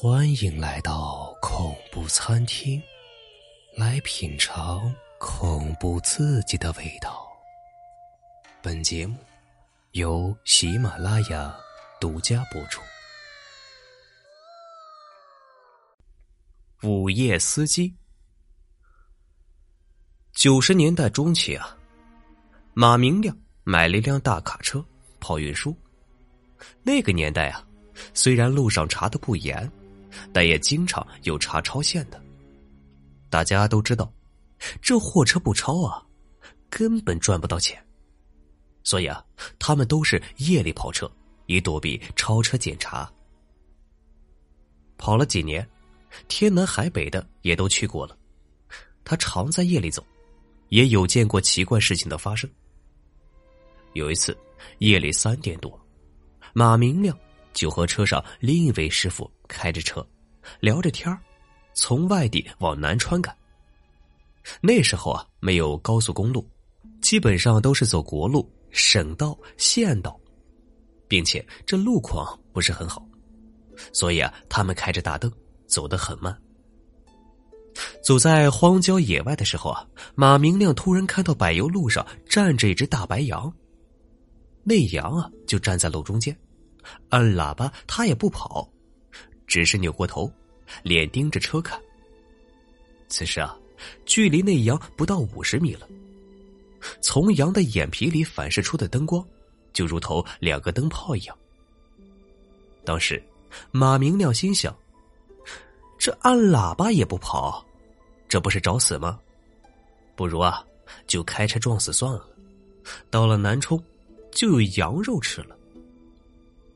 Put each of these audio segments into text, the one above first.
欢迎来到恐怖餐厅，来品尝恐怖刺激的味道。本节目由喜马拉雅独家播出。午夜司机，九十年代中期啊，马明亮买了一辆大卡车跑运输。那个年代啊，虽然路上查的不严。但也经常有查超限的。大家都知道，这货车不超啊，根本赚不到钱。所以啊，他们都是夜里跑车，以躲避超车检查。跑了几年，天南海北的也都去过了。他常在夜里走，也有见过奇怪事情的发生。有一次夜里三点多，马明亮。就和车上另一位师傅开着车，聊着天从外地往南川赶。那时候啊，没有高速公路，基本上都是走国路、省道、县道，并且这路况不是很好，所以啊，他们开着大灯走得很慢。走在荒郊野外的时候啊，马明亮突然看到柏油路上站着一只大白羊，那羊啊就站在路中间。按喇叭，他也不跑，只是扭过头，脸盯着车看。此时啊，距离那羊不到五十米了。从羊的眼皮里反射出的灯光，就如同两个灯泡一样。当时，马明亮心想：这按喇叭也不跑，这不是找死吗？不如啊，就开车撞死算了。到了南充，就有羊肉吃了。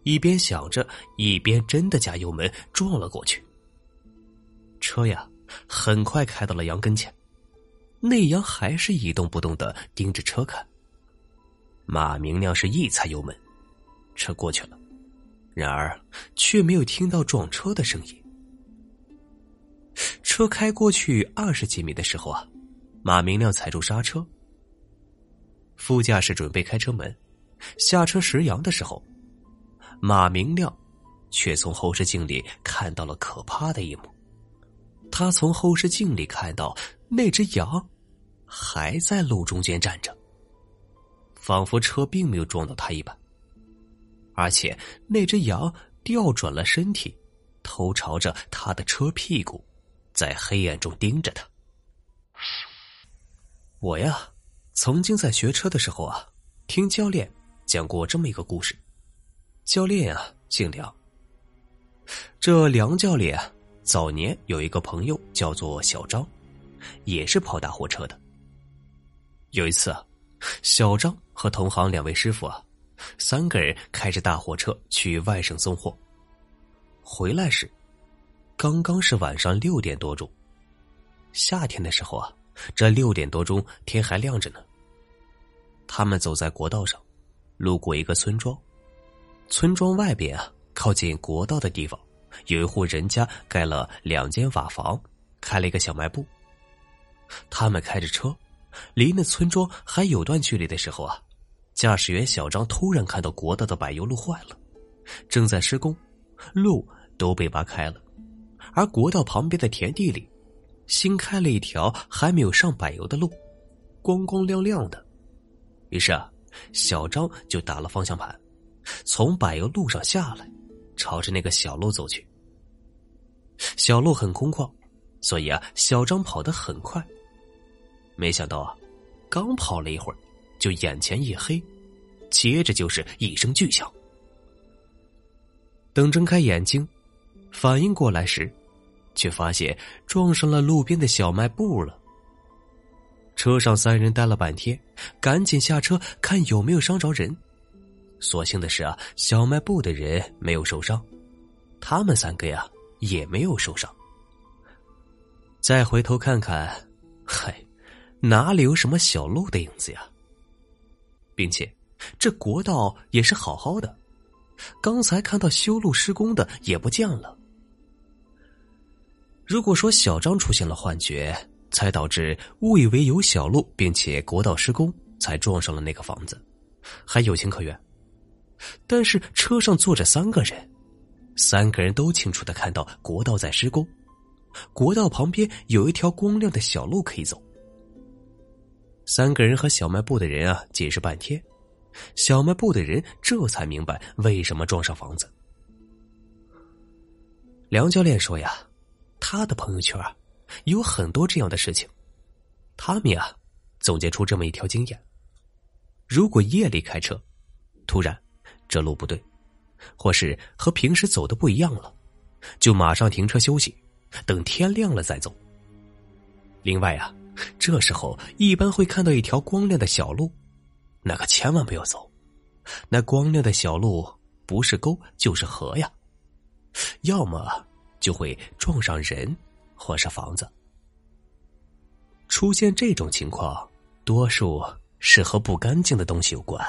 一边想着，一边真的加油门撞了过去。车呀，很快开到了羊跟前，那羊还是一动不动的盯着车看。马明亮是一踩油门，车过去了，然而却没有听到撞车的声音。车开过去二十几米的时候啊，马明亮踩住刹车，副驾驶准备开车门，下车拾羊的时候。马明亮，却从后视镜里看到了可怕的一幕。他从后视镜里看到那只羊，还在路中间站着，仿佛车并没有撞到他一般。而且那只羊调转了身体，头朝着他的车屁股，在黑暗中盯着他。我呀，曾经在学车的时候啊，听教练讲过这么一个故事。教练啊，姓梁。这梁教练啊早年有一个朋友叫做小张，也是跑大货车的。有一次啊，小张和同行两位师傅啊，三个人开着大货车去外省送货。回来时，刚刚是晚上六点多钟。夏天的时候啊，这六点多钟天还亮着呢。他们走在国道上，路过一个村庄。村庄外边啊，靠近国道的地方，有一户人家盖了两间瓦房，开了一个小卖部。他们开着车，离那村庄还有段距离的时候啊，驾驶员小张突然看到国道的柏油路坏了，正在施工，路都被挖开了，而国道旁边的田地里，新开了一条还没有上柏油的路，光光亮亮的。于是啊，小张就打了方向盘。从柏油路上下来，朝着那个小路走去。小路很空旷，所以啊，小张跑得很快。没想到啊，刚跑了一会儿，就眼前一黑，接着就是一声巨响。等睁开眼睛，反应过来时，却发现撞上了路边的小卖部了。车上三人待了半天，赶紧下车看有没有伤着人。所幸的是啊，小卖部的人没有受伤，他们三个呀也没有受伤。再回头看看，嗨，哪里有什么小路的影子呀？并且这国道也是好好的，刚才看到修路施工的也不见了。如果说小张出现了幻觉，才导致误以为有小路，并且国道施工才撞上了那个房子，还有情可原。但是车上坐着三个人，三个人都清楚的看到国道在施工，国道旁边有一条光亮的小路可以走。三个人和小卖部的人啊解释半天，小卖部的人这才明白为什么撞上房子。梁教练说呀，他的朋友圈啊有很多这样的事情，他们呀总结出这么一条经验：如果夜里开车，突然这路不对。或是和平时走的不一样了，就马上停车休息，等天亮了再走。另外啊，这时候一般会看到一条光亮的小路，那可千万不要走。那光亮的小路不是沟就是河呀，要么就会撞上人，或是房子。出现这种情况，多数是和不干净的东西有关。